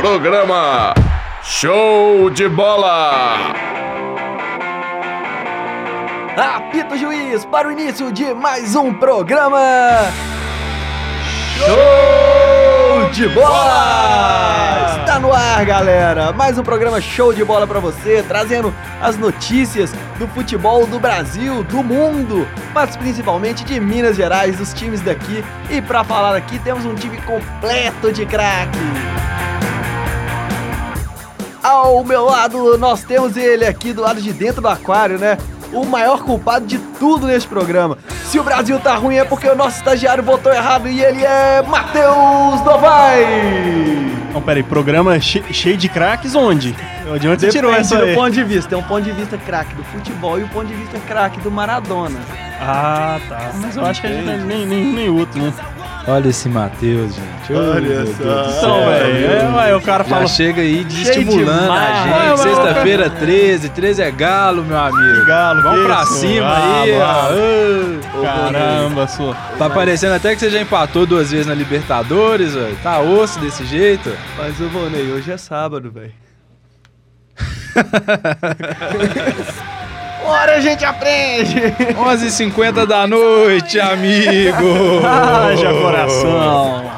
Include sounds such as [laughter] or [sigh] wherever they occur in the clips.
Programa Show de Bola! Apita o juiz para o início de mais um programa Show de Bola! Está no ar, galera! Mais um programa Show de Bola para você, trazendo as notícias do futebol do Brasil, do mundo, mas principalmente de Minas Gerais, dos times daqui. E para falar aqui, temos um time completo de craque. Ao meu lado, nós temos ele aqui do lado de dentro do aquário, né? O maior culpado de tudo neste programa. Se o Brasil tá ruim é porque o nosso estagiário votou errado e ele é Matheus Novai! Não, peraí, programa che cheio de craques onde? De onde você tirou essa do aí? ponto de vista. Tem um ponto de vista craque do futebol e o ponto de vista craque do Maradona. Ah, tá. Mas eu acho que a gente não é nem, nem, nem outro, né? Olha esse Matheus, gente. Ô, Olha só. Então, velho, é, ué, o cara Já fala. chega aí desestimulando a gente. mas- Sexta-feira, 13. 13 é galo, meu amigo. Galo, Vamos que pra isso? cima Ah, aí, ó. Ô, Caramba, sua. Tá parecendo até que você já empatou duas vezes na Libertadores, velho. Tá osso desse jeito. Mas o Vonei, hoje é sábado, velho. [laughs] Ora a gente aprende! 11h50 da noite, amigo. [laughs] Haja coração.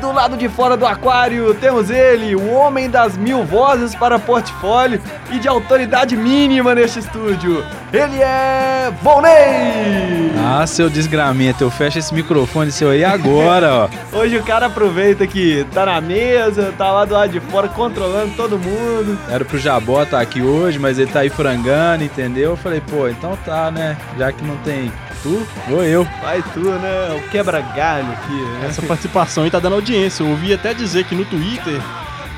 Do lado de fora do aquário temos ele, o homem das mil vozes para portfólio e de autoridade mínima neste estúdio. Ele é Volney! Ah, seu desgramento. Eu fecho esse microfone seu aí agora, ó. [laughs] Hoje o cara aproveita que tá na mesa, tá lá do lado de fora controlando todo mundo. Era pro Jabó estar aqui hoje, mas ele tá aí frangando, entendeu? Eu falei, pô, então tá, né? Já que não tem tu, vou eu. Vai tu, né? O quebra-galho aqui, né? Essa participação aí tá dando audiência. Eu ouvi até dizer que no Twitter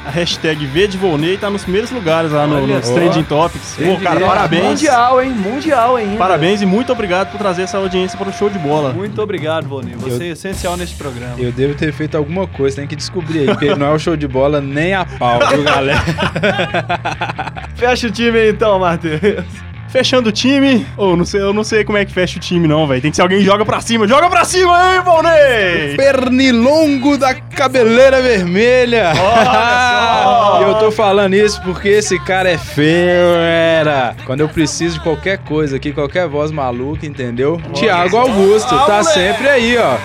a hashtag VDVolney tá nos primeiros lugares lá no, nos. Trending Topics. Pô, cara, parabéns. Mundial, hein? Mundial ainda. Parabéns e muito obrigado por trazer essa audiência para o show de bola. Muito obrigado, Volney. Você é essencial neste programa. Eu devo ter feito alguma coisa, tem que descobrir aí, porque não é o show de bola nem a pau, viu, galera? [laughs] Fecha o time aí então, Matheus. Fechando o time. Ou não sei, eu não sei como é que fecha o time, não, velho. Tem que ser alguém que joga pra cima. Joga pra cima, hein, Volney! Pernilongo da cabeleira vermelha. só! E eu tô falando isso porque esse cara é fera. Quando eu preciso de qualquer coisa aqui, qualquer voz maluca, entendeu? Tiago Augusto, Ah, tá moleque! sempre aí, ó.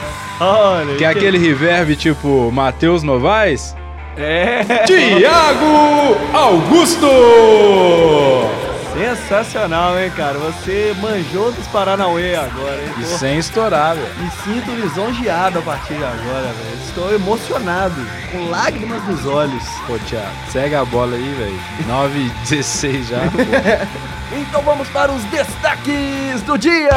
Olha, Que é aquele reverb tipo Matheus Novaes. É. Tiago Augusto! Sensacional, hein, cara? Você manjou dos Paranauê agora, hein? E Pô, sem estourar, velho. Me sinto lisonjeado a partir de agora, velho. Estou emocionado, com lágrimas nos olhos. Pô, Thiago, segue a bola aí, velho. [laughs] 9 e 16 já. [laughs] Então vamos para os destaques do dia!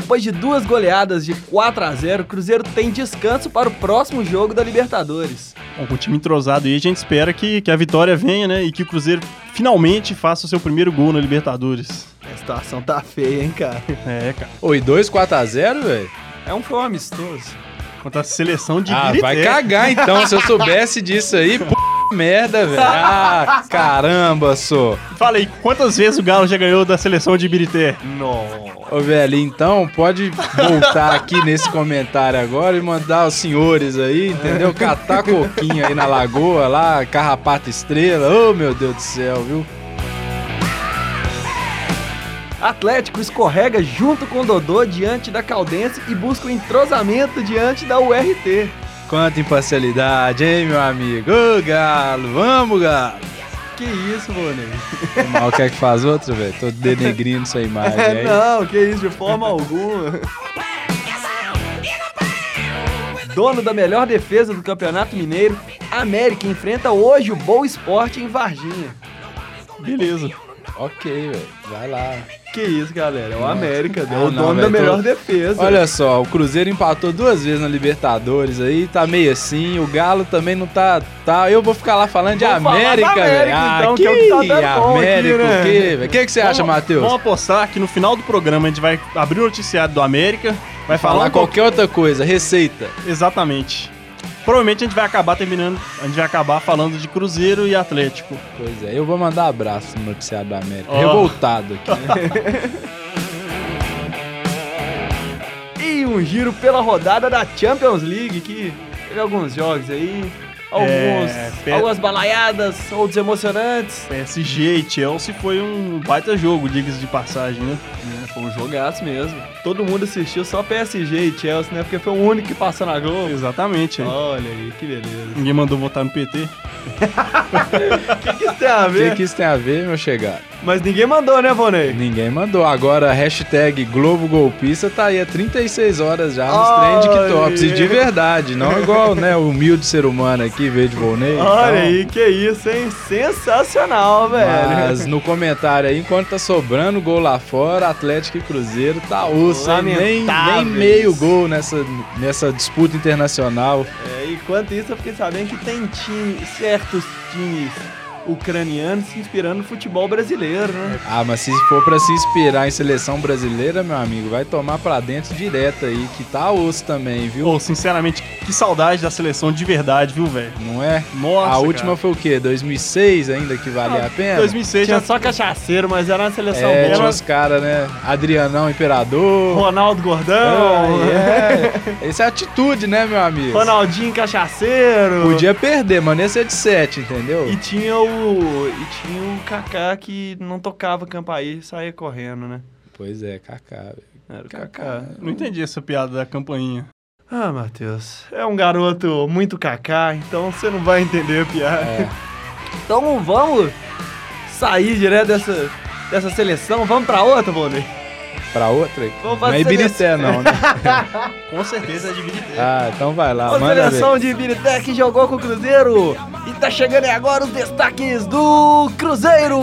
Depois de duas goleadas de 4 a 0, o Cruzeiro tem descanso para o próximo jogo da Libertadores. Bom, com o time entrosado aí, a gente espera que, que a vitória venha, né? E que o Cruzeiro finalmente faça o seu primeiro gol na Libertadores. A situação tá feia, hein, cara? É, cara. Oi, 2 4 a 0, velho? É um foi amistoso. Contra a seleção de Ah, Birité. vai cagar então. Se eu soubesse disso aí, p... [laughs] merda, velho. Ah, caramba, sou. Fala aí, quantas vezes o Galo já ganhou da seleção de Birité? Não. Ô, velho, então pode voltar aqui nesse comentário agora e mandar os senhores aí, entendeu? Catar coquinho aí na lagoa, lá, carrapato estrela. Ô, meu Deus do céu, viu? Atlético escorrega junto com o Dodô diante da Caldense e busca o entrosamento diante da URT. Quanta imparcialidade, hein, meu amigo? Ô, Galo, vamos, Galo. Que isso, Bonei? O mal quer que faz outro, velho? Tô denegrindo sua imagem É, aí. não, que isso, de forma alguma. Dono da melhor defesa do Campeonato Mineiro, América enfrenta hoje o Boa Esporte em Varginha. Beleza. Ok, velho. Vai lá. Que isso, galera. É o América, é Ah, o dono da melhor tô- defesa. Olha só, o Cruzeiro empatou duas vezes na Libertadores aí, tá meio assim. O Galo também não tá. tá eu vou ficar lá falando de América, América, velho. Ah, então, que é o que tá dando bom aqui, América, né? o quê, velho? O que, que você acha, Vamos- Matheus? Vamos apostar que no final do programa a gente vai abrir o noticiário do América, vai falar, falar qualquer outra coisa, receita. Exatamente. Provavelmente a gente vai acabar terminando, a gente vai acabar falando de Cruzeiro e Atlético. Pois é, eu vou mandar abraço no noticiário da América. Ó. Revoltado aqui. [laughs] E um giro pela rodada da Champions League, que teve alguns jogos aí, alguns, É, algumas balaiadas, outros emocionantes. PSG e Chelsea foi um baita jogo, diga-se de passagem, né? É, foi um jogaço mesmo. Todo mundo assistiu só PSG e Chelsea, né? Porque foi o único que passou na Globo. Exatamente. hein? Olha aí, que beleza. Ninguém mandou votar no PT. O [laughs] que, que isso tem a O que, ver? que isso tem a ver, meu chegado? Mas ninguém mandou, né, Vonei? Ninguém mandou. Agora, a hashtag Globo Golpista tá aí há 36 horas já nos trend tops. E de verdade, não igual, né, o humilde ser humano aqui, veio de Volney. Olha então, aí, que isso, hein? Sensacional, velho. Mas [laughs] no comentário aí, enquanto tá sobrando gol lá fora, Atlético e Cruzeiro tá osso? Nem, nem meio gol nessa, nessa disputa internacional. É, enquanto isso, eu fiquei sabendo que tem time, certos times ucranianos se inspirando no futebol brasileiro, né? Ah, mas se for pra se inspirar em seleção brasileira, meu amigo, vai tomar pra dentro direto aí, que tá osso também, viu? Pô, sinceramente, que saudade da seleção de verdade, viu, velho? Não é? Nossa, a última cara. foi o quê? 2006 ainda que valia a pena? 2006 Tinha já só cachaceiro, mas era uma seleção É, boa. tinha os caras, né? Adrianão Imperador. Ronaldo Gordão, Ah, é. Essa é a atitude, né, meu amigo? Ronaldinho Cachaceiro. Podia perder, mas nesse é de 7, entendeu? E tinha o. E tinha o Kaká que não tocava campainha e saía correndo, né? Pois é, Kaká. velho. Era o Kaká. Não entendi essa piada da campainha. Ah, Matheus, é um garoto muito Kaká, então você não vai entender a piada. É. [laughs] Então vamos sair direto dessa, dessa seleção, vamos pra outra, Bonner? Pra outra? Não é Ibirité, não, né? [laughs] Com certeza é dividir. Ah, então vai lá, A manda ver. seleção de Ibirité que jogou com o Cruzeiro. E tá chegando aí agora os destaques do Cruzeiro.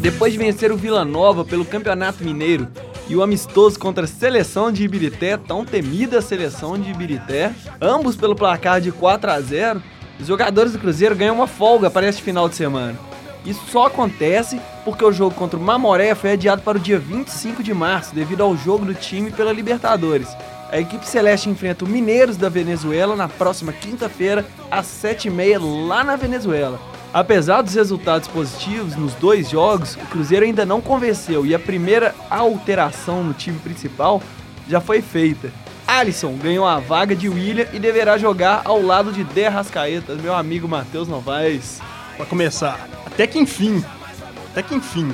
Depois de vencer o Vila Nova pelo Campeonato Mineiro e o amistoso contra a seleção de Ibirité, tão temida seleção de Ibirité, ambos pelo placar de 4 a 0, os jogadores do Cruzeiro ganham uma folga para este final de semana. Isso só acontece porque o jogo contra o Mamoré foi adiado para o dia 25 de março, devido ao jogo do time pela Libertadores. A equipe celeste enfrenta o Mineiros da Venezuela na próxima quinta-feira, às 7h30, lá na Venezuela. Apesar dos resultados positivos nos dois jogos, o Cruzeiro ainda não convenceu e a primeira alteração no time principal já foi feita. Alisson ganhou a vaga de William e deverá jogar ao lado de De Rascaeta, meu amigo Matheus Novaes. Pra começar, até que enfim, até que enfim,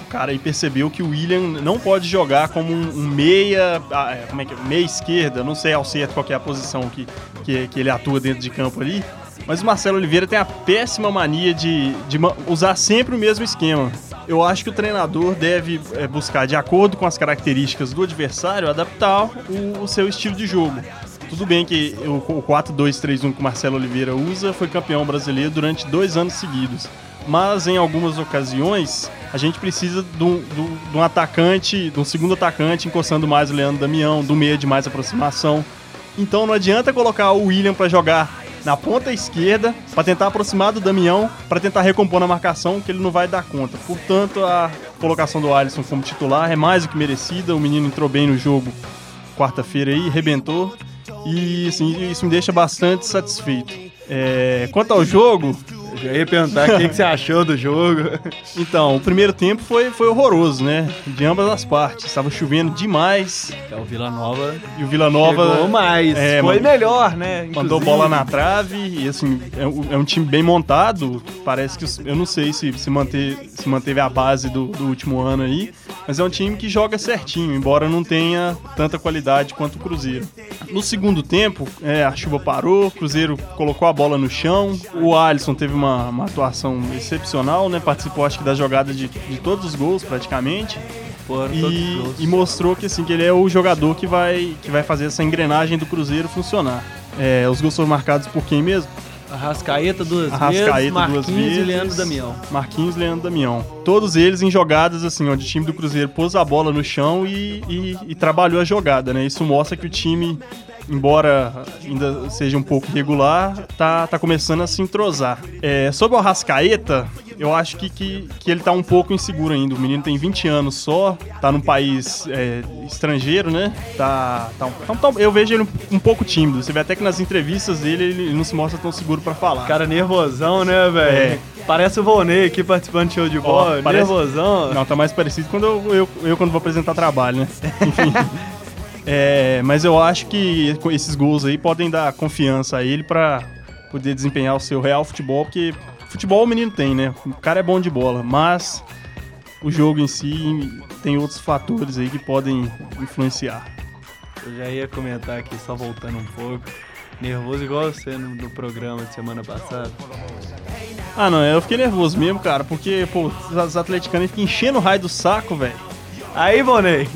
o cara aí percebeu que o William não pode jogar como um, um meia, ah, é, como é que é? Meia esquerda, não sei ao certo qual é a posição que, que, que ele atua dentro de campo ali, mas o Marcelo Oliveira tem a péssima mania de, de usar sempre o mesmo esquema. Eu acho que o treinador deve é, buscar, de acordo com as características do adversário, adaptar o, o seu estilo de jogo. Tudo bem que o, o 4-2-3-1 que o Marcelo Oliveira usa foi campeão brasileiro durante dois anos seguidos. Mas em algumas ocasiões a gente precisa de um- de um atacante, de um segundo atacante encostando mais o Leandro Damião, do meio de mais aproximação. Então não adianta colocar o William para jogar na ponta esquerda para tentar aproximar do Damião, para tentar recompor na marcação, que ele não vai dar conta. Portanto, a colocação do Alisson como titular é mais do que merecida. O menino entrou bem no jogo quarta-feira aí, rebentou. E assim, isso me deixa bastante satisfeito. É, quanto ao jogo, Eu já ia perguntar o que, que você achou do jogo. então, o primeiro tempo foi, foi horroroso, né? De ambas as partes. Estava chovendo demais É o Vila Nova e o Vila Nova chegou mais, é, foi melhor, né? mandou Inclusive. bola na trave e assim, é, um- é um time bem montado. Parece que eu não sei se se, manter, se manteve a base do, do último ano aí, mas é um time que joga certinho, embora não tenha tanta qualidade quanto o Cruzeiro. No segundo tempo, é, a chuva parou, o Cruzeiro colocou a bola no chão, o Alisson teve uma, uma atuação excepcional, né? Participou acho que da jogada de, de todos os gols praticamente. E, e mostrou que assim que ele é o jogador que vai, que vai fazer essa engrenagem do Cruzeiro funcionar. É, os gols foram marcados por quem mesmo? Arrascaeta duas Arrascaeta vezes, duas Marquinhos vezes. e Leandro Damião. Marquinhos e Leandro Damião. Todos eles em jogadas assim, onde o time do Cruzeiro pôs a bola no chão e, e- e trabalhou a jogada, né? Isso mostra que o time, embora ainda seja um pouco irregular, tá, tá começando a se entrosar. É, sobre o Arrascaeta, eu acho que, que, que ele tá um pouco inseguro ainda. O menino tem 20 anos só, tá num país é, estrangeiro, né? Tá, tá, um- tá eu vejo ele um, um pouco tímido. Você vê até que nas entrevistas dele ele não se mostra tão seguro pra falar. Cara nervosão, né, velho? É. Parece o Volney aqui participando de show de bola, parece- nervosão. Não, tá mais parecido quando eu, eu, eu quando vou apresentar trabalho, né? [laughs] Enfim. É, mas eu acho que esses gols aí podem dar confiança a ele pra poder desempenhar o seu real futebol, porque futebol o menino tem, né? O cara é bom de bola, mas o jogo em si tem outros fatores aí que podem influenciar. Eu já ia comentar aqui, só voltando um pouco. Nervoso igual você no, no programa de semana passada. Ah, não, eu fiquei nervoso mesmo, cara, porque, pô, os atleticanos ficam enchendo o raio do saco, velho. Aí, Volney.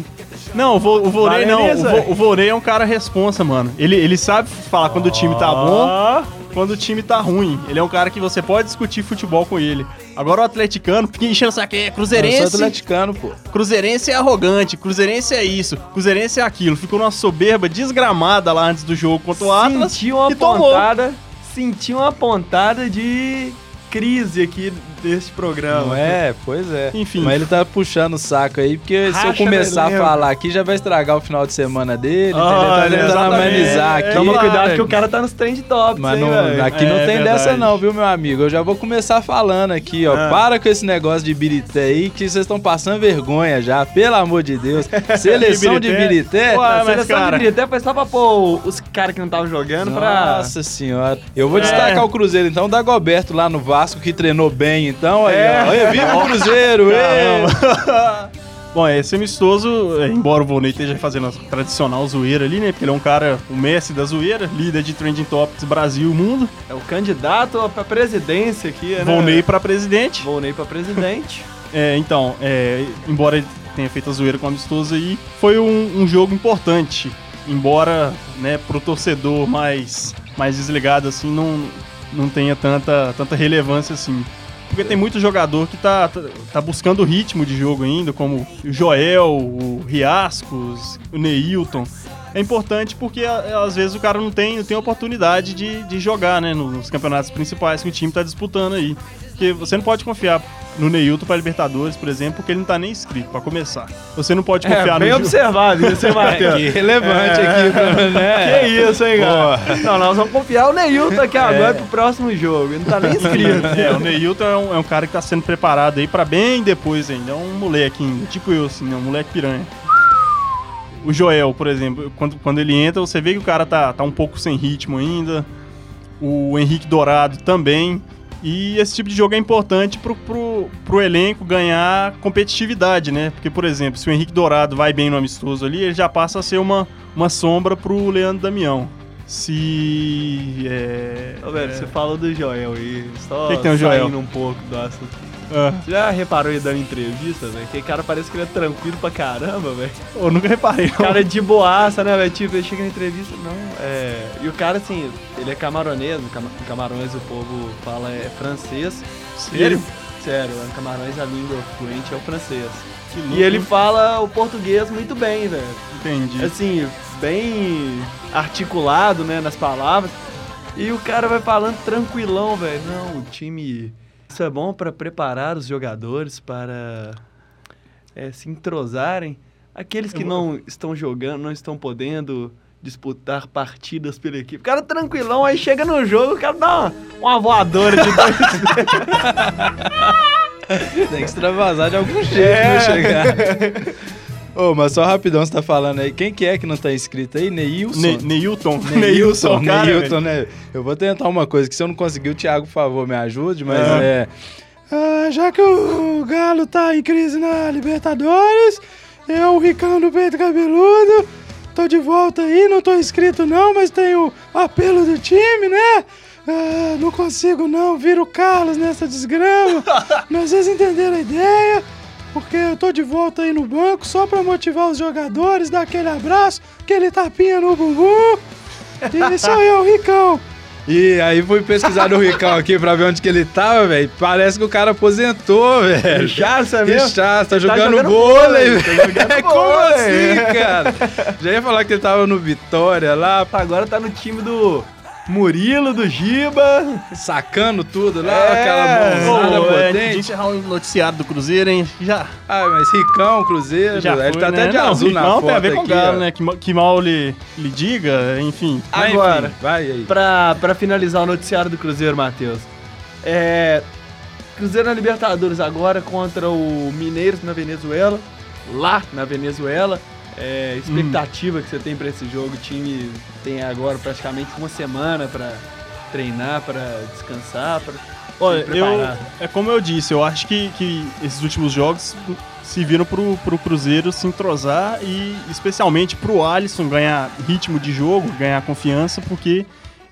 Não, o, Vo, o Vorei não. o? Vo, o Vorei é um cara responsa, mano. Ele, ele sabe falar quando o time tá bom, quando o time tá ruim. Ele é um cara que você pode discutir futebol com ele. Agora o atleticano [laughs] fica enchendo o saco. É, Eu sou cruzeirense, atleticano, pô. cruzeirense é arrogante, cruzeirense é isso, cruzeirense é aquilo. Ficou numa soberba desgramada lá antes do jogo contra o Atlas Senti uma e tomou. pontada. Senti uma pontada de crise aqui deste programa. Não é? Pois é. Enfim. Mas ele tá puxando o saco aí, porque se eu começar a falar aqui, já vai estragar o final de semana dele, entendeu? Tá tentando amenizar É, aqui. Toma cuidado que o cara tá nos trend tops, Mas não- aqui não É tem verdade. dessa não, viu, meu amigo? Eu já vou começar falando aqui, ó. Ah. Para com esse negócio de birité aí, que vocês estão passando vergonha já, pelo amor de Deus. [laughs] Seleção de Birité? birité? Ué, seleção cara- de até foi só pra pôr os caras que não estavam jogando pra... Nossa senhora. Eu vou É. destacar o Cruzeiro, então, da Goberto lá no Vasco, que treinou bem, então. Aí, É. ó. Aí, viva o Cruzeiro! [laughs] [laughs] Bom, esse amistoso, é, embora o Volney esteja fazendo a tradicional zoeira ali, né? Porque ele é um cara, o Messi da zoeira, líder de Trending Topics Brasil e mundo. É o candidato pra presidência aqui, né? Volney pra presidente. Volney pra presidente. [laughs] É, então, é, embora ele tenha feito a zoeira com o amistoso aí, foi um, um jogo importante. Embora, né, pro torcedor mais, mais desligado, assim, não, não tenha tanta, tanta relevância assim. Porque tem muito jogador que tá, tá, tá buscando o ritmo de jogo ainda, como o Joel, o Riascos, o Neilton. É importante porque a- às vezes o cara não tem, não tem oportunidade de, de jogar, né, nos campeonatos principais que o time tá disputando aí. Porque você não pode confiar no Neilton pra Libertadores, por exemplo, porque ele não tá nem inscrito, pra começar. Você não pode confiar É, bem no Ju- observado isso, hein, Matheus? [laughs] Que relevante aqui, pra- né? Que isso, hein, cara? Não, nós vamos confiar o Neilton aqui agora pro próximo jogo. Ele não tá nem inscrito. É, o Neilton é um, é um cara que tá sendo preparado aí pra bem depois ainda. É um moleque ainda, tipo eu, assim, né? Um moleque piranha. O Joel, por exemplo, quando, quando ele entra, você vê que o cara tá, tá um pouco sem ritmo ainda. O Henrique Dourado também. E esse tipo de jogo é importante pro, pro, pro elenco ganhar competitividade, né? Porque, por exemplo, se o Henrique Dourado vai bem no amistoso ali, ele já passa a ser uma, uma sombra pro Leandro Damião. Se. É, velho, é, você falou do Joel aí. Só Que que tem o Joel? saindo um pouco do assunto. Ah, Você já reparou ele dando entrevista, velho? Que cara parece que ele é tranquilo pra caramba, velho. eu nunca reparei. não. Cara é de boaça, né, velho? Tipo, ele chega na entrevista, não, é... E o cara, assim, ele é camaronês, no Cam- Camarões o povo fala é francês. Ele... Sério, lá no Camarões a língua fluente é o francês. E ele fala o português muito bem, velho. Entendi. Assim, bem articulado, né, nas palavras. E o cara vai falando tranquilão, velho. Não, o time... Isso é bom pra preparar os jogadores para é, se entrosarem. Aqueles que não estão jogando, não estão podendo disputar partidas pela equipe. O cara tranquilão, aí chega no jogo, o cara dá uma, uma voadora de dois [laughs] Tem que extravasar de algum jeito É. pra chegar. [laughs] Ô, mas só rapidão, você tá falando aí. Quem que é que não tá inscrito aí? Neilson? Ne Neilton. [laughs] Neilson, cara, Neilton, né? Eu vou tentar uma coisa, que se eu não conseguir, o Thiago, por favor, me ajude, mas Ah. é... Ah, já que o Galo tá em crise na Libertadores, eu, o Ricão do Peito Cabeludo, tô de volta aí, não tô inscrito não, mas tenho apelo do time, né? Ah, não consigo não, viro o Carlos nessa desgrama, [laughs] mas vocês entenderam a ideia, porque eu tô de volta aí no banco só pra motivar os jogadores, dar aquele abraço, aquele tapinha no bumbum. E sou eu, Ricão. E aí fui pesquisar no Ricão aqui pra ver onde que ele tava, velho. Parece que o cara aposentou, velho. Já, sabe? Que chato, tá jogando, jogando vôlei, tá velho. [laughs] Como assim, cara? Já ia falar que ele tava no Vitória lá, Agora tá no time do Murilo, do Giba. sacando tudo lá, É. aquela mãozada Ô, é, de potente. encerrar o noticiário do Cruzeiro, hein? Já, Ah, mas Ricão, Cruzeiro, já ele foi, tá né? até de Não, azul na Ricão foto tem a ver com aqui, Galo, ó. né? Que, que mal lhe, lhe diga, enfim. Enfim, Agora, vai aí. pra, pra finalizar o noticiário do Cruzeiro, Matheus. É, Cruzeiro na Libertadores agora contra o Mineiros na Venezuela, lá na Venezuela. É, expectativa que você tem pra esse jogo? O time tem agora praticamente uma semana pra treinar, pra descansar, pra Olha, eu, é como eu disse, eu acho que, que esses últimos jogos se viram pro, pro Cruzeiro se entrosar e especialmente pro Alisson ganhar ritmo de jogo, ganhar confiança, porque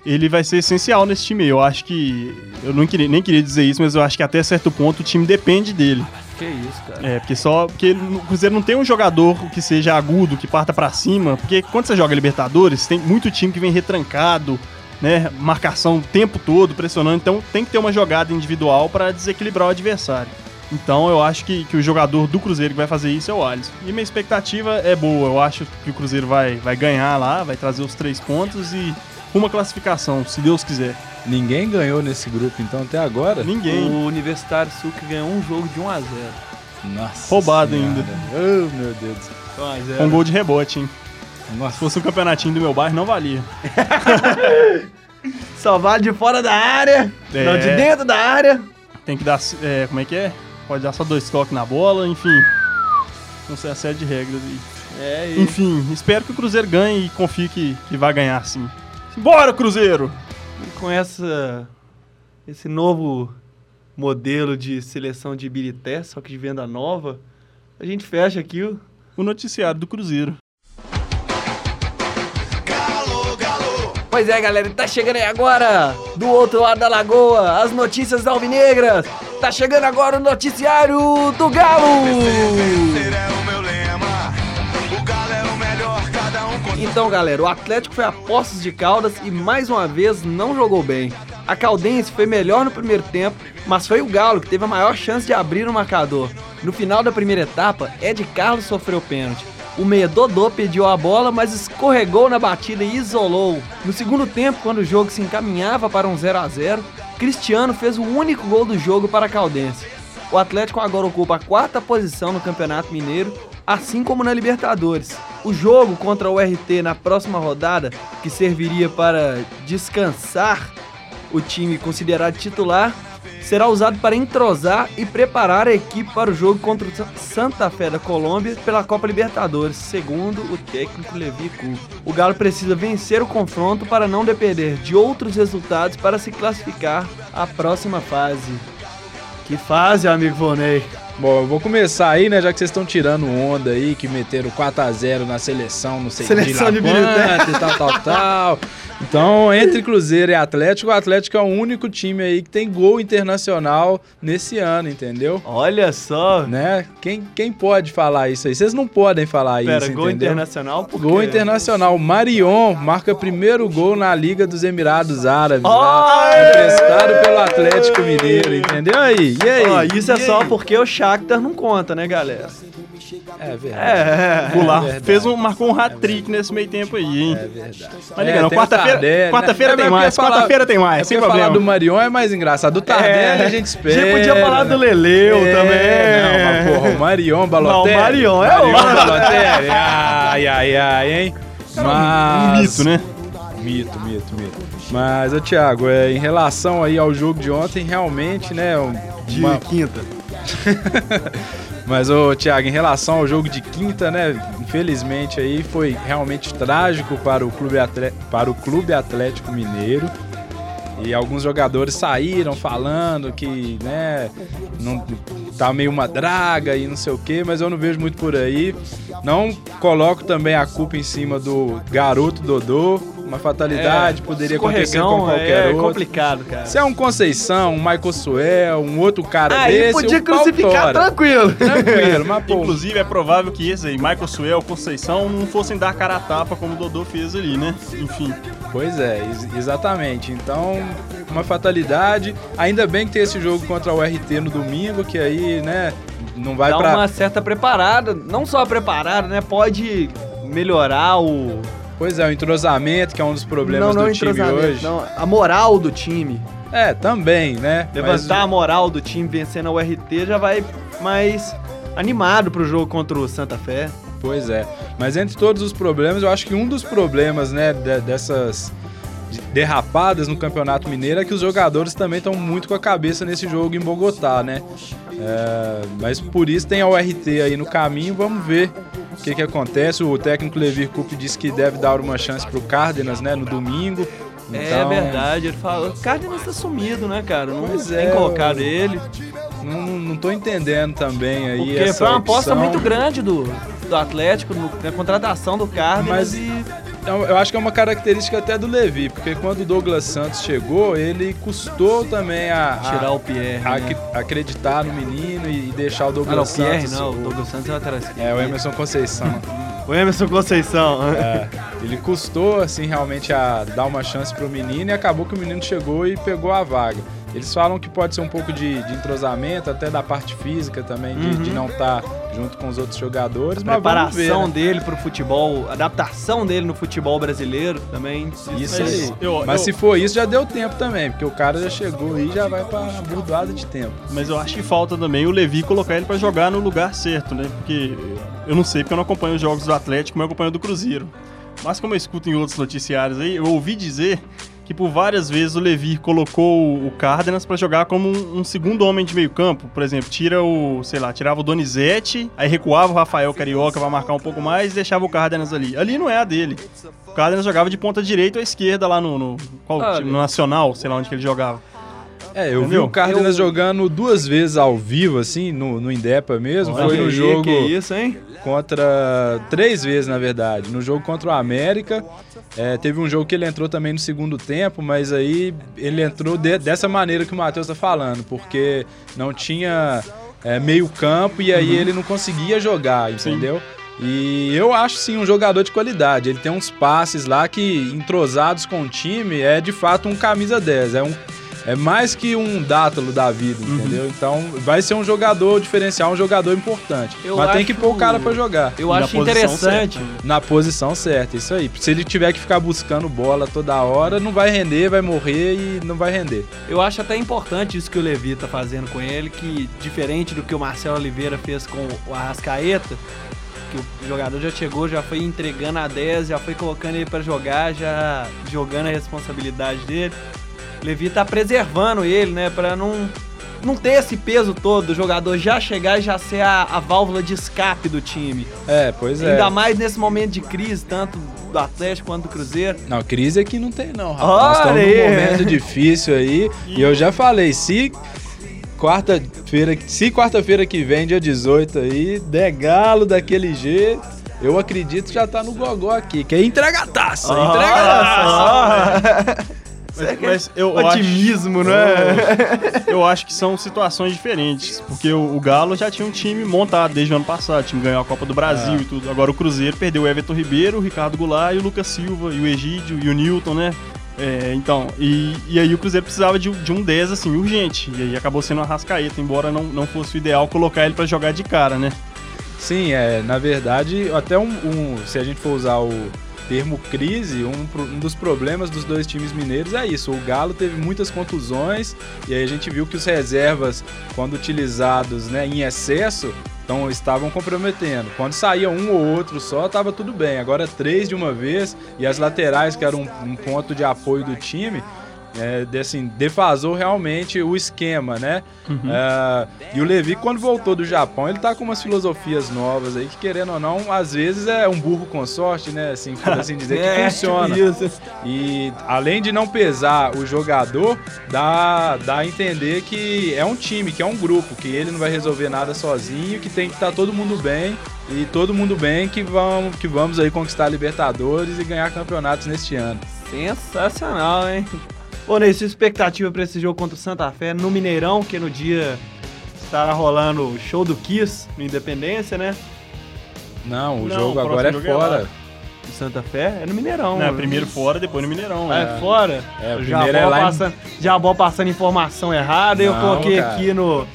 ele vai ser essencial nesse time. Eu acho que. Eu não queria, nem queria dizer isso, mas eu acho que até certo ponto o time depende dele. Que isso, cara. É, porque só. Porque o Cruzeiro não tem um jogador que seja agudo, que parta pra cima. Porque quando você joga Libertadores, tem muito time que vem retrancado, né? Marcação o tempo todo, pressionando. Então tem que ter uma jogada individual pra desequilibrar o adversário. Então eu acho que, que o jogador do Cruzeiro que vai fazer isso é o Alisson. E minha expectativa é boa. Eu acho que o Cruzeiro vai, vai ganhar lá, vai trazer os três pontos e uma classificação, se Deus quiser. Ninguém ganhou nesse grupo, então, até agora? Ninguém. O Universitário Sul que ganhou um jogo de 1 a 0 Nossa Roubado Senhora. ainda. Oh, meu Deus. 1 a 0 Com gol de rebote, hein? Nossa. Se fosse um campeonatinho do meu bairro, não valia. [laughs] Só vale de fora da área, É. não de dentro da área. Tem que dar. é, como é que é? Pode dar só dois toques na bola, enfim. Não sei a série de regras aí. É, e Enfim, espero que o Cruzeiro ganhe e confie que, que vai ganhar sim. Bora, Cruzeiro! com essa, esse novo modelo de seleção de Ibirité, só que de venda nova, a gente fecha aqui o O noticiário do Cruzeiro. Pois é, galera, tá chegando aí agora, do outro lado da lagoa, as notícias alvinegras. Tá chegando agora o noticiário do Galo. Então, galera, o Atlético foi a Poços de Caldas e mais uma vez não jogou bem. A Caldense foi melhor no primeiro tempo, mas foi o Galo que teve a maior chance de abrir o marcador. No final da primeira etapa, Ed Carlos sofreu pênalti. O meia Dodô pediu a bola, mas escorregou na batida e isolou. No segundo tempo, quando o jogo se encaminhava para um 0 a 0 Cristiano fez o único gol do jogo para a Caldense. O Atlético agora ocupa a quarta posição no Campeonato Mineiro, assim como na Libertadores. O jogo contra o RT na próxima rodada, que serviria para descansar o time considerado titular, será usado para entrosar e preparar a equipe para o jogo contra o Sa- Santa Fé da Colômbia pela Copa Libertadores, segundo o técnico Levi Cu. O Galo precisa vencer o confronto para não depender de outros resultados para se classificar à próxima fase. Que fase, amigo Vonei? Bom, eu vou começar aí, né? Já que vocês estão tirando onda aí, que meteram 4x0 na seleção, não sei Seleção de de lá Birité. quanto e tal, tal, tal. [laughs] Então, entre Cruzeiro e Atlético, o Atlético é o único time aí que tem gol internacional nesse ano, entendeu? Olha só. Né? Quem, quem pode falar isso aí? Vocês não podem falar Pera, isso, gol entendeu? internacional? Por Gol quê? internacional. Marion marca primeiro gol na Liga dos Emirados Árabes. Lá, emprestado pelo Atlético Mineiro, entendeu aí? E aí? Ó, isso é E só aí? porque o Shakhtar não conta, né, galera? É verdade. É. Goulart verdade. fez um, marcou um hat-trick nesse meio tempo aí, hein? É verdade. Mas liga, não, tem o quarta-feira né? tem É, mas mais, quarta-feira tem mais, É sem porque falar problema. do Marion é mais engraçado. Do Tardelli a gente espera. Gente podia falar do Leleu É, também. Não, mas porra, o Marion Balotelli. Não, o Marion é Marion outro. Balotelli. Ai, ai, ai, hein? Um Mas... mito, né? Mito, mito, mito. Mas, ô Thiago, é, em relação aí ao jogo de ontem, realmente, né, um- De uma- quinta. [laughs] Mas, ô, Thiago, em relação ao jogo de quinta, né? Infelizmente aí foi realmente trágico para o Clube, para o Clube Atlético Mineiro. E alguns jogadores saíram falando que, né, não tá meio uma draga e não sei o quê, mas eu não vejo muito por aí. Não coloco também a culpa em cima do garoto Dodô. Uma fatalidade, poderia acontecer com Escorregão qualquer é outro. complicado, cara. Se é um Conceição, um Michael Suel, um outro cara Aí desse, podia o crucificar tora. tranquilo. Tranquilo, mas [laughs] pô, Inclusive, é provável que esse aí, Michael Suel, Conceição, não fossem dar cara a tapa como o Dodô fez ali, né? Enfim. Pois é, ex- exatamente. Então, uma fatalidade. Ainda bem que tem esse jogo contra o RT no domingo, que aí, né, não vai Dá pra. uma certa preparada, não só preparada, né? Pode melhorar o. Pois é, o entrosamento, que é um dos problemas não, não do time entrosamento, hoje. não, a moral do time. É, também, né? Levantar a moral do time vencendo a URT já vai mais animado pro jogo contra o Santa Fé. Pois é. Mas entre todos os problemas, eu acho que um dos problemas, né, de- dessas de derrapadas no Campeonato Mineiro é que os jogadores também estão muito com a cabeça nesse jogo em Bogotá, né? É, mas por isso tem a URT aí no caminho, vamos ver o que, que acontece. O técnico Levir Coupe disse que deve dar uma chance pro Cárdenas, né, no domingo. É Então, verdade, ele falou. O Cárdenas tá sumido, né, cara? Não Pois tem é, colocado o- ele. Não, não, não tô entendendo também aí Porque essa foi uma aposta opção. muito grande do, do Atlético no- na contratação do Cárdenas Mas- e. Então, eu acho que é uma característica até do Levi, porque quando o Douglas Santos chegou, ele custou também a, a- Tirar o Pierre. a- né? acreditar no menino e deixar o Ah, não, Douglas Pierre Santos. não, o- o Douglas Santos é o atrás. É, o Emerson Conceição. [laughs] O Emerson Conceição. É, ele custou, assim, realmente a dar uma chance pro menino e acabou que o menino chegou e pegou a vaga. Eles falam que pode ser um pouco de, de entrosamento, até da parte física também, de, de não estar junto com os outros jogadores, mas vamos ver. Preparação né? dele pro futebol, adaptação dele no futebol brasileiro também. Isso Mas aí. eu- mas eu- se for isso, já deu tempo também, porque o cara já chegou e já vai pra burdoada de tempo. Mas eu acho que falta também o Levi colocar ele pra jogar no lugar certo, né? Porque eu não sei, porque eu não acompanho os jogos do Atlético, mas eu acompanho do Cruzeiro. Mas como eu escuto em outros noticiários aí, eu ouvi dizer que por várias vezes o Levi colocou o Cárdenas pra jogar como um, um segundo homem de meio campo. Por exemplo, tira o, sei lá, tirava o Donizete, aí recuava o Rafael Carioca pra marcar um pouco mais e deixava o Cárdenas ali. Ali não é a dele. O Cárdenas jogava de ponta direita ou esquerda lá no, no, qual time? no Nacional, sei lá onde que ele jogava. É, eu vi Entendeu? o Cárdenas Eu- jogando duas vezes ao vivo, assim, no, no Indepa mesmo. Olha Foi no aí, jogo Que isso, hein? contra. Três vezes, na verdade. No jogo contra o América. É, teve um jogo que ele entrou também no segundo tempo, mas aí ele entrou de- dessa maneira que o Matheus tá falando, porque não tinha é, meio campo e aí ele não conseguia jogar, entendeu? E eu acho sim um jogador de qualidade. Ele tem uns passes lá que, entrosados com o time, é de fato um camisa 10. É um. É mais que um dátalo da vida, entendeu? Então vai ser um jogador diferencial, um jogador importante. Eu Mas tem acho- que pôr o cara pra jogar. Eu Na acho interessante. certa. Na posição certa, isso aí. Se ele tiver que ficar buscando bola toda hora, não vai render, vai morrer e não vai render. Eu acho até importante isso que o Levi tá fazendo com ele, que diferente do que o Marcelo Oliveira fez com o Arrascaeta, que o jogador já chegou, já foi entregando a 10, já foi colocando ele pra jogar, já jogando a responsabilidade dele. Levi tá preservando ele, né, Pra não não ter esse peso todo do jogador já chegar e já ser a, a válvula de escape do time. É, pois é. Ainda mais nesse momento de crise, tanto do Atlético quanto do Cruzeiro. Não, crise aqui não tem não, rapaz. Nós estamos Olha num momento difícil aí. E eu já falei, se quarta-feira, se quarta-feira que vem, dia 18 aí, der galo daquele jeito, eu acredito que já tá no gogó aqui, que é entrega a taça, entrega a taça. Mas, eu, eu acho- Otimismo, né? [laughs] Eu acho que são situações diferentes, porque o, o Galo já tinha um time montado desde o ano passado, o time ganhou a Copa do Brasil e tudo. Agora o Cruzeiro perdeu o Everton Ribeiro, o Ricardo Goulart e o Lucas Silva, e o Egídio e o Newton, né? É, então, e, e aí o Cruzeiro precisava de, de um 10, assim, urgente. E aí acabou sendo o Arrascaeta, embora não, não fosse o ideal colocar ele pra jogar de cara, né? Sim, é, na verdade, até um, um- se a gente for usar o termo crise, um, um dos problemas dos dois times mineiros é isso. O Galo teve muitas contusões e aí a gente viu que os reservas, quando utilizados né, em excesso, então estavam comprometendo. Quando saía um ou outro só, estava tudo bem. Agora três de uma vez e as laterais, que eram um, um ponto de apoio do time, é, assim, defasou realmente o esquema, né? É, e o Levi, quando voltou do Japão, ele tá com umas filosofias novas aí que, querendo ou não, às vezes é um burro com sorte, né? Assim, [laughs] por assim dizer, que É, funciona. tipo isso. E além de não pesar o jogador, dá, dá a entender que é um time, que é um grupo, que ele não vai resolver nada sozinho, que tem que estar todo mundo bem e todo mundo bem que vamos, que vamos aí conquistar Libertadores e ganhar campeonatos neste ano. Sensacional, hein? Ô, Ney, sua expectativa pra esse jogo contra o Santa Fé no Mineirão, que no dia estará rolando o show do Kiss no Independência, né? Não, o Não, jogo o agora é jogo é fora. O Santa Fé é no Mineirão. Né, né? primeiro fora, depois no Mineirão. Ah, né? é fora? É, o já primeiro é lá em- passando, Já bom passando informação errada, eu Não, coloquei cara. aqui no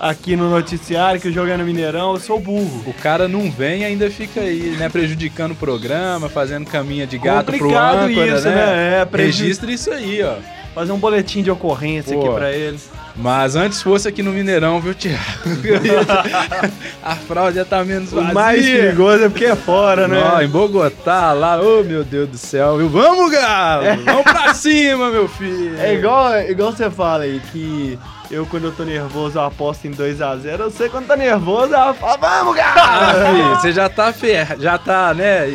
aqui no noticiário que o jogo é no Mineirão, eu sou burro. O cara não vem e ainda fica aí, né, prejudicando o programa, fazendo caminha de gato pro Complicado âncora, isso, né? né? É, preju- Registra isso aí, ó. Fazer um boletim de ocorrência Pô. aqui pra ele. Mas antes fosse aqui no Mineirão, viu, Thiago? [laughs] a fraude já tá menos O vazia. mais perigoso é porque é fora, né? Ó, em Bogotá, lá, ô meu Deus do céu, viu? Vamos, Galo! Vamos pra cima, meu filho! É igual, igual você fala aí, que eu quando eu tô nervoso eu aposto em 2x0, eu sei quando tá nervoso eu falo, vamos, Ah, cara! filho, você já tá fer... já tá, né,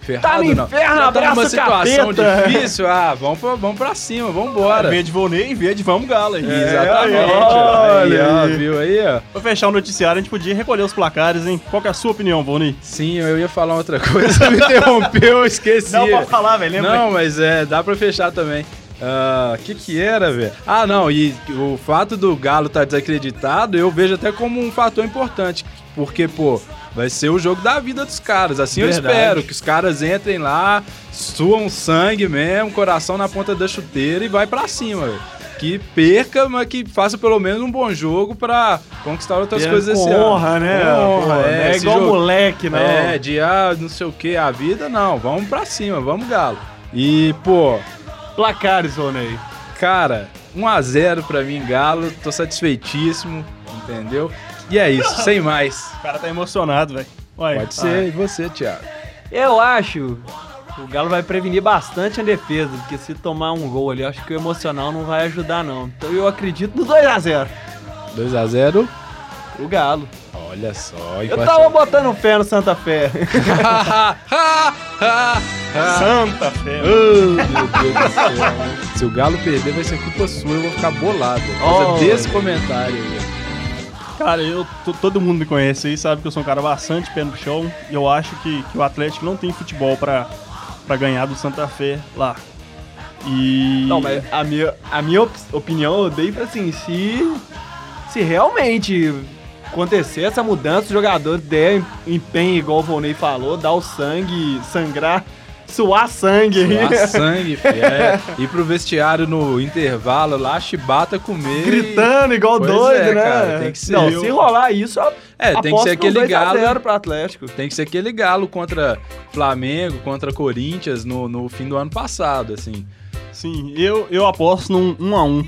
ferrado, Tá no não. inferno, já tá numa situação capeta. difícil, ah, vamos pra, vamos pra cima, vamos embora. Vê de Volney e vê de Vamos Galo aí. Exatamente, aí, ó. Aí, olha ó, viu aí, ó. Pra fechar o noticiário, a gente podia recolher os placares, hein? Qual que é a sua opinião, Volney? Sim, eu ia falar outra coisa, [laughs] me interrompeu, eu esqueci. Não, pode falar, velho, lembra? Não, mas é, dá pra fechar também. O que que era, velho? Ah, não, e o fato do Galo estar desacreditado, eu vejo até como um fator importante. Porque, pô, vai ser o jogo da vida dos caras. Assim Verdade. eu espero, que os caras entrem lá, suam sangue mesmo, coração na ponta da chuteira e vai pra cima, velho. Que perca, mas que faça pelo menos um bom jogo pra conquistar outras É, coisas esse ano. honra, né? Com honra, Pô, é, é igual jogo- moleque, não. é, de ah, não sei o que, a vida, não. Vamos pra cima, vamos, Galo. E, pô, Placares, Rony. cara, 1x0 pra mim, Galo. Tô satisfeitíssimo, entendeu? E é isso, [laughs] sem mais. O cara tá emocionado, velho. Pode ser, e você, Thiago? Eu acho que o Galo vai prevenir bastante a defesa, porque se tomar um gol ali, eu acho que o emocional não vai ajudar, não. Então eu acredito no 2x0. 2x0. O Galo. Olha só, Eu tava botando fé no Santa Fé. [laughs] Santa Fé. Oh, meu Deus do céu. Se o Galo perder, vai ser culpa sua. Eu vou ficar bolado. Por Oh. desse comentário aí. Cara, eu, to- todo mundo me conhece aí, sabe que eu sou um cara bastante pé no chão. E eu acho que, que o Atlético não tem futebol pra, pra ganhar do Santa Fé lá. E. Não, mas a minha, a minha op- opinião eu dei pra assim, se, se realmente acontecer essa mudança, os jogadores der empenho, igual o Volney falou, dar o sangue, sangrar, suar sangue. Suar [laughs] sangue, filho. É, ir pro vestiário no intervalo lá, chibata comer. e- Gritando igual Pois doido, é, né? cara, tem que ser. Não, Eu- se rolar isso, É, tem que ser no aquele 2 a galo. 0 pro Atlético. Tem que ser aquele galo contra Flamengo, contra Corinthians no, no fim do ano passado, assim. Sim, eu, eu aposto num 1 a 1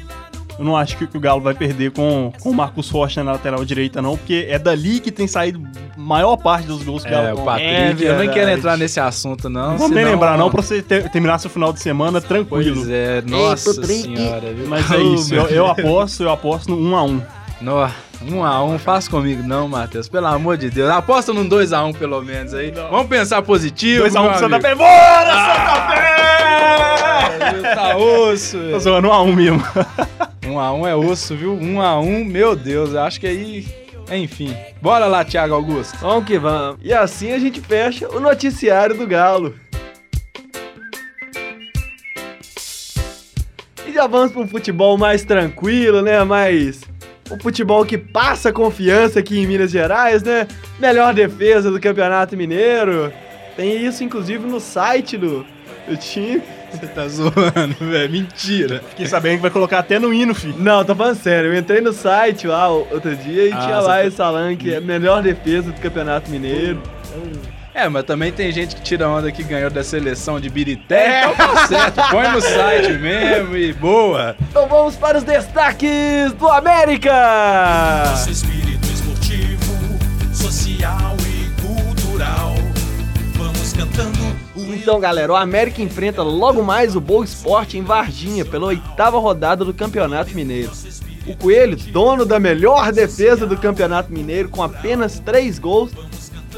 Eu não acho que, o Galo vai perder com, com o Marcos Rocha na lateral direita, não, porque é dali que tem saído maior parte dos gols que o É, Galo o toma. Patrick, É eu nem quero entrar nesse assunto, não. Não senão- lembrar, não, pra você ter- terminar seu final de semana tranquilo. Pois é, nossa senhora, viu? Mas é isso, eu, eu [laughs] aposto, eu aposto no 1 a 1 Nó, um a um, faz comigo não, Matheus. Pelo amor de Deus. Aposta num 2x1 pelo menos aí. Vamos pensar positivo, 2 a 1 meu pro Santa. Fé. Bora, Santa Fé! Tá osso, Tô velho. zoando 1 a 1 mesmo. [laughs] Um a um é osso, viu? Um a um, meu Deus, eu acho que aí... Enfim. Bora lá, Thiago Augusto. Vamos que vamos. E assim a gente fecha o noticiário do Galo. E já vamos para um futebol mais tranquilo, né? Mais. Um futebol que passa confiança aqui em Minas Gerais, né? Melhor defesa do Campeonato Mineiro. Tem isso, inclusive, no site do, do time. Você tá zoando, [laughs] velho. Mentira. Fiquei sabendo que vai colocar até no hino, filho. Não, tô falando sério. Eu entrei no site lá o- outro dia e Ah, tinha lá tá- esse falando que é a melhor defesa do Campeonato Mineiro. É, mas também tem gente que tira onda que ganhou da seleção de Birité. Então tá certo. Põe no site mesmo e boa. Então vamos para os destaques do América! Nosso espírito esportivo, social e Então, galera, o América enfrenta logo mais o Boa Esporte em Varginha pela oitava rodada do Campeonato Mineiro. O Coelho, dono da melhor defesa do Campeonato Mineiro, com apenas três gols.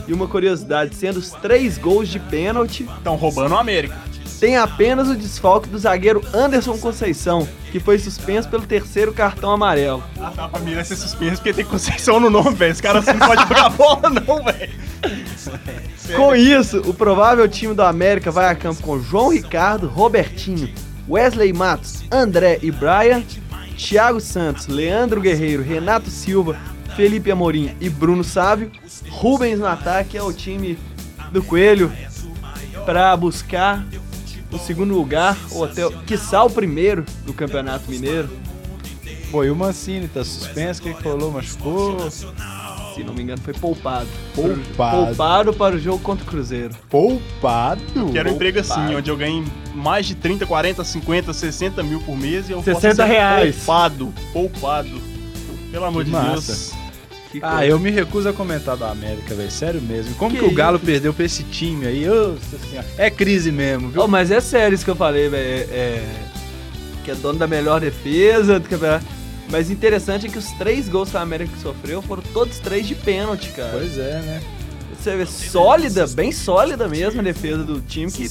E uma curiosidade, sendo os três gols de pênalti, Estão roubando o América. tem apenas o desfalque do zagueiro Anderson Conceição, que foi suspenso pelo terceiro cartão amarelo. Ah, tá, pra mim vai ser suspenso porque tem Conceição no nome, velho. Esse cara assim não pode [laughs] jogar bola, não, velho. [laughs] Com isso, o provável time do América vai a campo com João Ricardo, Robertinho, Wesley Matos, André e Brian, Thiago Santos, Leandro Guerreiro, Renato Silva, Felipe Amorim e Bruno Sávio. Rubens no ataque é o time do Coelho para buscar o segundo lugar, ou até, quiçá o primeiro do Campeonato Mineiro. Pô, e o Mancini tá suspenso? O que, rolou? Machucou? Se não me engano, foi poupado. Poupado. Poupado para o jogo contra o Cruzeiro. Poupado? Quero um emprego assim, onde eu ganho mais de 30, 40, 50, 60 mil por mês e eu 60 posso ser reais. poupado. Poupado. Pelo amor Que de massa. Deus. Que Ah, coisa. eu me recuso a comentar do América, velho. Sério mesmo. Como que, Que o Galo isso? perdeu pra esse time aí? Nossa senhora. É crise mesmo, viu? Oh, mas é sério isso que eu falei, velho. É, é- que é dono da melhor defesa do campeonato. Mas interessante é que os três gols que a América sofreu foram todos três de pênalti, cara. Pois é, né? Você vê sólida, bem sólida mesmo a defesa do time, que,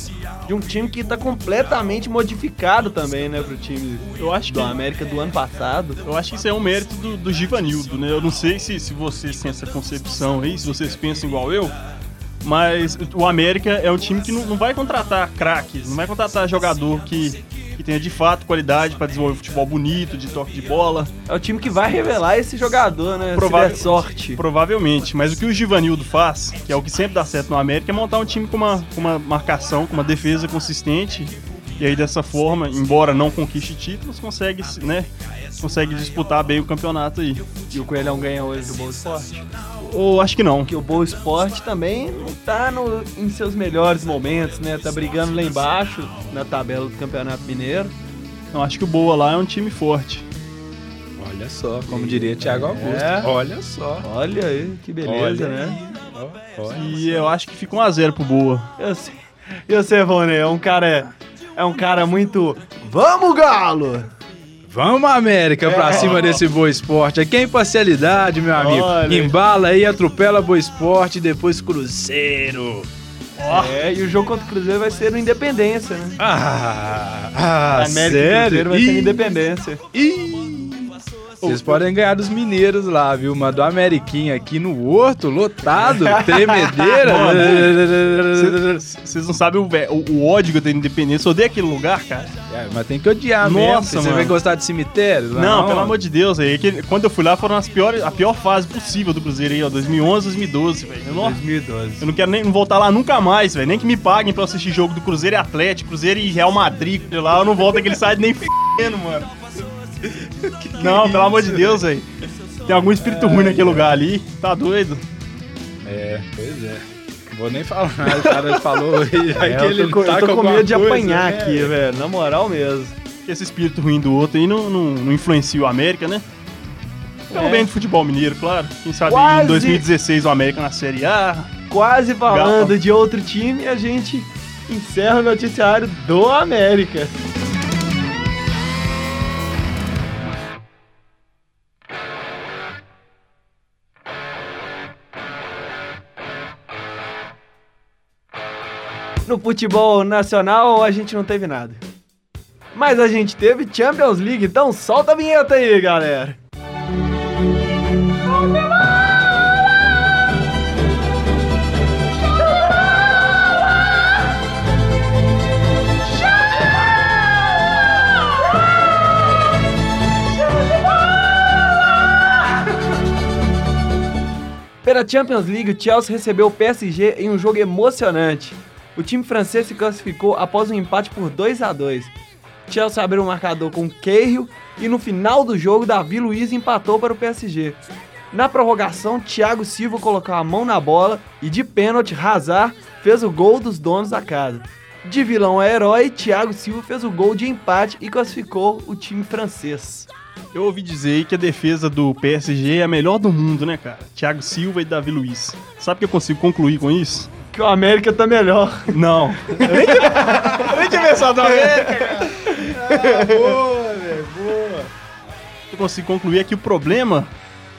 de um time que tá completamente modificado também, né, pro time Eu acho que do América do ano passado. Eu acho que isso é um mérito do, do Givanildo, né? Eu não sei se, se vocês têm essa concepção aí, se vocês pensam igual eu, mas o América é um time que não, não vai contratar craques, não vai contratar jogador que, que tenha de fato qualidade pra desenvolver futebol bonito, de toque de bola, É o time que vai revelar esse jogador, né? Provável- Se der sorte. provavelmente. Mas o que o Givanildo faz, que é o que sempre dá certo no América, é montar um time com uma, com uma marcação, com uma defesa consistente. E aí dessa forma, embora não conquiste títulos, consegue, né? Consegue disputar bem o campeonato aí. E o Coelhão ganha hoje do Boa Esporte. Ou acho que não. Porque o Boa Esporte também não tá no- em seus melhores momentos, né? Tá brigando lá embaixo na tabela do Campeonato Mineiro. Eu acho que o Boa lá é um time forte. Olha só, como diria Thiago Augusto. É. Olha só. Olha aí, que beleza, Olha né? Olha. E eu acho que fica 1x0 pro Boa. Eu sei, eu sei, Rony, é um cara. É um cara muito. Vamos, Galo! Vamos, América, pra É. cima desse Boa Esporte. Aqui é imparcialidade, meu amigo. Olha. Embala aí, atropela Boa Esporte e depois Cruzeiro. É, e o jogo contra o Cruzeiro vai ser no Independência, né? Ah, ah América e sério? Cruzeiro vai ser no Ih, Independência. ih. Vocês podem ganhar dos mineiros lá, viu? Mas do Ameriquinha aqui no Horto, lotado, [laughs] tremedeira. Vocês [laughs] não sabem o, o- o ódio que eu tenho de independência. Eu odeio aquele lugar, cara. É, mas tem que odiar Nossa, mesmo. Você vai gostar de cemitério? Não, pelo amor de Deus. Aí, aquele- quando eu fui lá, foram as piores, a pior fase possível do Cruzeiro aí, ó. 2011, 2012, velho. Eu não- 2012. Eu não quero nem voltar lá nunca mais, velho. Nem que me paguem pra assistir jogo do Cruzeiro e Atlético, Cruzeiro e Real Madrid. Lá eu não volto aquele site nem f***endo, mano. [laughs] Não, pelo amor de Deus, velho. Tem algum espírito ruim naquele lugar ali. Tá doido? É, pois é. Vou nem falar nada, [laughs] o cara falou aí. [laughs] É, eu tô, com- eu tô com medo de apanhar aqui, velho. Na moral mesmo. Esse espírito ruim do outro aí não, não, não influencia o América, né? Pelo É. bem do futebol mineiro, claro. Quem sabe Quase. em 2016 o América na Série A. Quase falando Galo. de outro time, a gente encerra o noticiário do América. No futebol nacional a gente não teve nada. Mas a gente teve Champions League, então solta a vinheta aí, galera. Pela Champions League, o Chelsea recebeu o PSG em um jogo emocionante. O time francês se classificou após um empate por 2 a 2. Chelsea abriu o marcador com Cahill e no final do jogo, Davi Luiz empatou para o PSG. Na prorrogação, Thiago Silva colocou a mão na bola e de pênalti, Hazard fez o gol dos donos da casa. De vilão a herói, Thiago Silva fez o gol de empate e classificou o time francês. Eu ouvi dizer que a defesa do PSG é a melhor do mundo, né, cara? Thiago Silva e Davi Luiz. Sabe o que eu consigo concluir com isso? Que o América tá melhor. Não. Eu nem tinha, eu [laughs] nem tinha pensado no América, cara. boa, velho, boa. Eu consigo concluir é que o problema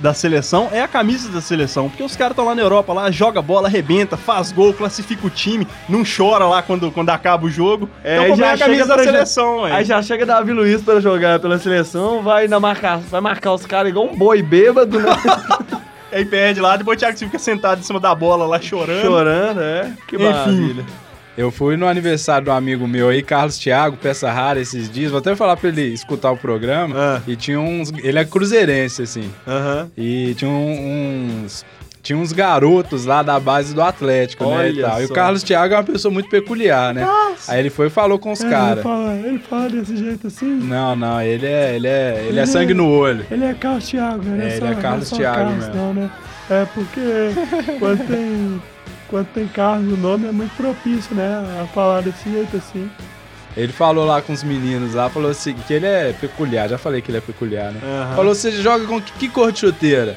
da seleção é a camisa da seleção. Porque os caras estão lá na Europa, lá, joga bola, arrebenta, faz gol, classifica o time, não chora lá quando, quando acaba o jogo. É, então o problema é a já camisa chega da seleção, Aí velho. já chega Davi Luiz para jogar pela seleção, vai, na marcar, vai marcar os caras igual um boi bêbado, né? [laughs] Aí perde lá, depois o Thiago Silva fica sentado em cima da bola lá chorando. chorando, é. Que Enfim. maravilha. Eu fui no aniversário do amigo meu aí, Carlos Thiago, peça rara esses dias. Vou até falar pra ele escutar o programa. Ah. E tinha uns. Ele é cruzeirense, assim. Aham. E tinha uns. Tinha uns garotos lá da base do Atlético, né? E, Olha tal. e o. Carlos Thiago é uma pessoa muito peculiar, né? Aí ele foi e falou com os É, caras. Ele fala, ele fala desse jeito assim. Não, não, ele é, ele é, ele é Ele sangue é- no olho. Ele é Carlos Thiago, né? É, ele é não Carlos Thiago Carlos, mesmo. Não, né? É porque quando tem, quando tem Carlos o nome é muito propício, né? A falar desse jeito assim. Ele falou lá com os meninos lá, falou assim, que ele é peculiar, já falei que ele é peculiar, né? Aham. Falou, você joga com que, que cor de chuteira?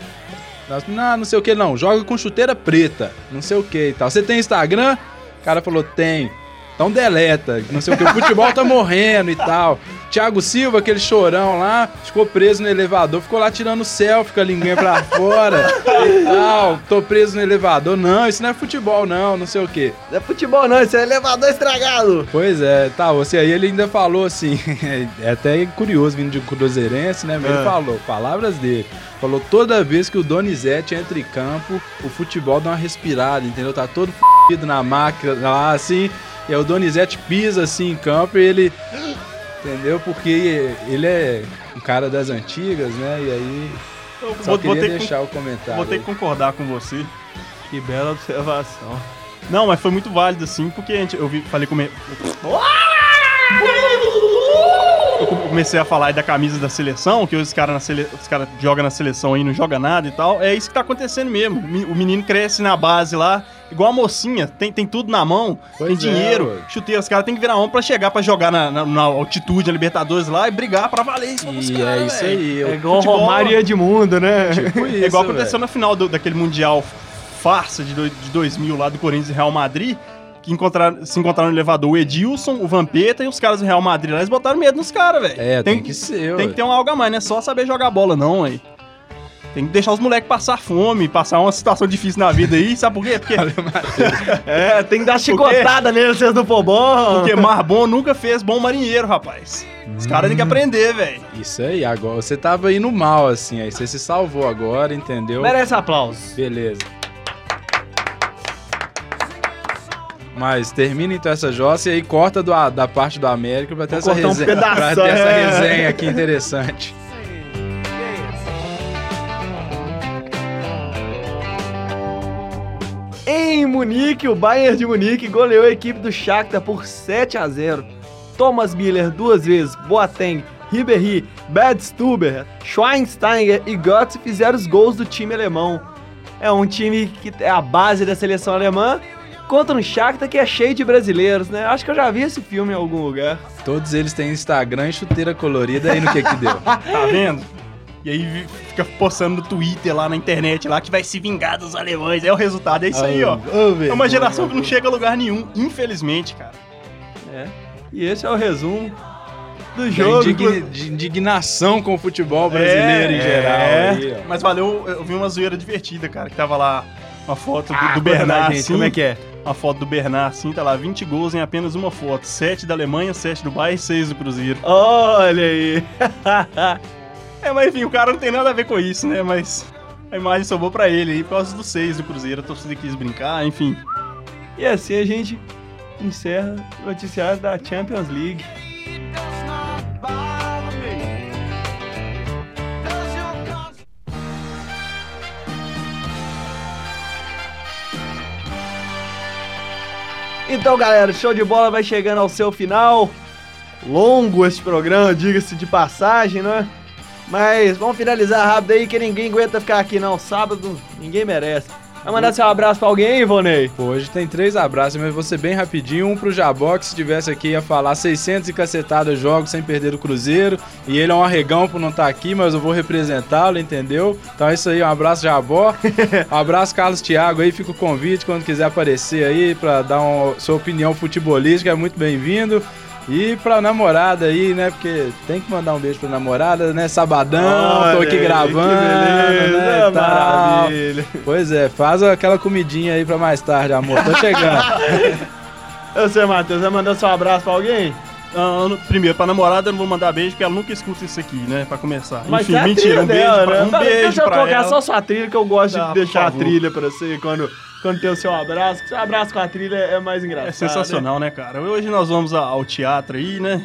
Não, não sei o que não, joga com chuteira preta, não sei o que e tal. Você tem Instagram? O cara falou, tem. Então deleta, não sei o que, o futebol tá morrendo e tal. Thiago Silva, aquele chorão lá, ficou preso no elevador, ficou lá tirando selfie com a linguinha pra fora e tal. Tô preso no elevador. Não, isso não é futebol não, não sei o que. Não é futebol não, isso é elevador estragado. Pois é, tá, você aí ele ainda falou assim, [laughs] é até curioso vindo de cruzeirense, né? Mas ele É. falou, palavras dele, falou toda vez que o Donizete entra em campo, o futebol dá uma respirada, entendeu? Tá todo f***ido na máquina lá, assim, e aí o Donizete pisa assim em campo e ele, entendeu? Porque ele é um cara das antigas, né? E aí Eu só vou, vou queria ter que, deixar o comentário. vou ter que concordar com você. Que bela observação. Não, mas foi muito válido, assim, porque a gente, eu vi, falei com... me- Eu come- comecei a falar aí da camisa da seleção, que os caras sele... os cara jogam na seleção aí, não joga nada e tal. É isso que tá acontecendo mesmo. O menino cresce na base lá, igual a mocinha, tem, tem tudo na mão, Pois tem é, dinheiro, ué. chuteiro. Os caras têm que virar mão pra chegar pra jogar na, na, na altitude, na Libertadores lá e brigar pra valer isso E caras, é isso aí. É eu- igual futebol- Romário e Edmundo, né? tipo É isso, igual aconteceu velho. na final do- daquele Mundial farsa de, do- de 2000 lá do Corinthians e Real Madrid, que encontraram, se encontraram no elevador o Edilson, o Vampeta e os caras do Real Madrid lá, eles botaram medo nos caras, velho. É, tem, que ser, tem ué. que ter um algo a mais, não é só saber jogar bola não, aí. Tem que deixar os moleques passar fome, passar uma situação difícil na vida aí, sabe por quê? Porque, É, tem que dar chicotada nele se eles não for bom. porque mar bom nunca fez bom marinheiro, rapaz. Os caras têm que aprender, velho. Isso aí, agora você tava indo mal, assim, aí você se salvou agora, entendeu? Merece aplausos. Beleza. Mas termina então essa jossa e aí corta do, da parte do América pra ter, essa cortar um resenha, pra ter essa é. [laughs] resenha aqui interessante. Em Munique, o Bayern de Munique goleou a equipe do Shakhtar por 7 a 0. Thomas Miller duas vezes, Boateng, Ribéry, Badstuber, Schweinsteiger e Götze fizeram os gols do time alemão. É um time que é a base da seleção alemã contra um Shakhtar que é cheio de brasileiros, né? Acho que eu já vi esse filme em algum lugar. Todos eles têm Instagram e chuteira colorida, aí no que que deu? [laughs] Tá vendo? E aí fica postando no Twitter lá na internet lá que vai se vingar dos alemães. É o resultado, é isso aí, ó. É uma geração que não chega a lugar nenhum, infelizmente, cara. É. E esse é o resumo do jogo. indigni- de indignação com o futebol brasileiro em É, geral. é. aí. Mas valeu, eu vi uma zoeira divertida, cara, que tava lá uma foto do, Ah, do Bernard, gente, assim. como é que é? Uma foto do Bernard, assim, tá lá, 20 gols em apenas uma foto. 7 da Alemanha, 7 do Bayern e 6 do Cruzeiro. Olha aí. [laughs] É, mas enfim, o cara não tem nada a ver com isso, né? Mas a imagem sobrou pra ele aí por causa dos 6 do Cruzeiro. A torcida quis brincar, enfim. E assim a gente encerra o noticiário da Champions League. Então, galera, show de bola vai chegando ao seu final. Longo este programa, diga-se de passagem, né? Mas vamos finalizar rápido aí, que ninguém aguenta ficar aqui não. Sábado, ninguém merece. Vai mandar seu abraço pra alguém, Ivonei? Pô, Hoje tem três abraços, mas vou ser bem rapidinho. Um pro Jabó, que se tivesse aqui ia falar 600 e cacetada jogos sem perder o Cruzeiro. E ele é um arregão por não estar aqui, mas eu vou representá-lo, entendeu? Então é isso aí, um abraço Jabó. [laughs] um abraço Carlos Thiago aí, fica o convite quando quiser aparecer aí pra dar uma, sua opinião futebolística, é muito bem-vindo. E pra namorada aí, né? Porque tem que mandar um beijo pra namorada, né? Sabadão, tô Olha aqui aí, gravando, que beleza, né? maravilha. Pois é, faz aquela comidinha aí pra mais tarde, amor. Tô chegando. [laughs] Você, Matheus, vai mandar seu abraço pra alguém? No- primeiro, pra namorada eu não vou mandar beijo, porque ela nunca escuta isso aqui, né? Pra começar. Mas Enfim, a mentira, um beijo, dela, pra, né? um Tá, beijo Deixa eu pra colocar ela. só sua trilha, que eu gosto Tá, de por deixar a trilha pra você quando, quando tem o seu abraço. Seu abraço com a trilha é mais engraçado. É sensacional, né, cara? Hoje nós vamos ao teatro aí, né?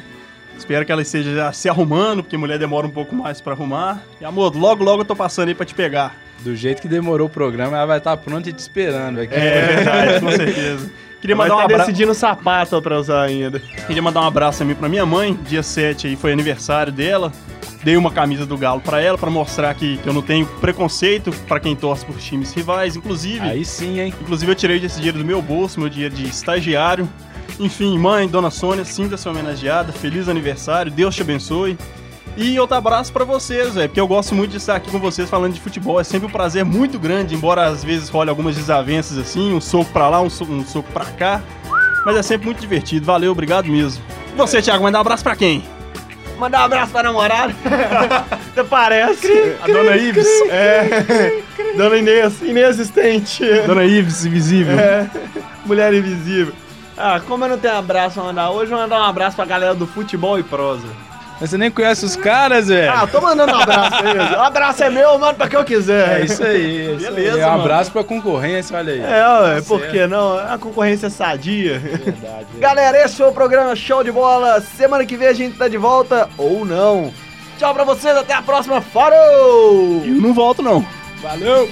Espero que ela esteja já se arrumando, porque mulher demora um pouco mais pra arrumar. E amor, logo logo eu tô passando aí pra te pegar. Do jeito que demorou o programa, ela vai estar pronta e te esperando aqui. É verdade, com [laughs] certeza. Queria mandar, um estar abra... decidindo sapato pra usar ainda. Queria mandar um abraço também pra minha mãe. Dia 7 aí foi aniversário dela. Dei uma camisa do Galo pra ela, pra mostrar que, que eu não tenho preconceito pra quem torce por times rivais. Inclusive, Aí sim, hein? inclusive eu tirei esse dinheiro do meu bolso, meu dinheiro de estagiário. Enfim, mãe, dona Sônia, sinta-se homenageada. Feliz aniversário, Deus te abençoe. E outro abraço pra vocês, velho, porque eu gosto muito de estar aqui com vocês falando de futebol. É sempre um prazer muito grande, embora às vezes role algumas desavenças assim, um soco pra lá, um, so- um soco pra cá. Mas é sempre muito divertido. Valeu, obrigado mesmo. E você, Thiago, mandar um abraço pra quem? Mandar um abraço pra namorada. Até parece. A dona Ives. É. Dona Inês, inexistente. [laughs] Dona Ives, invisível. É. Mulher invisível. Ah, como eu não tenho abraço pra mandar hoje, eu vou mandar um abraço pra galera do futebol e prosa. Mas você nem conhece os caras, velho. Ah, tô mandando um abraço eles. O abraço é meu, eu mando pra quem eu quiser. É isso aí. É isso Beleza, aí. Um mano. abraço pra concorrência, olha aí. É, ué, por certo. que não? A concorrência é sadia. Verdade. Galera, esse foi o programa Show de Bola. Semana que vem a gente tá de volta ou não. Tchau pra vocês, até a próxima. Falou! Eu não volto, não. Valeu!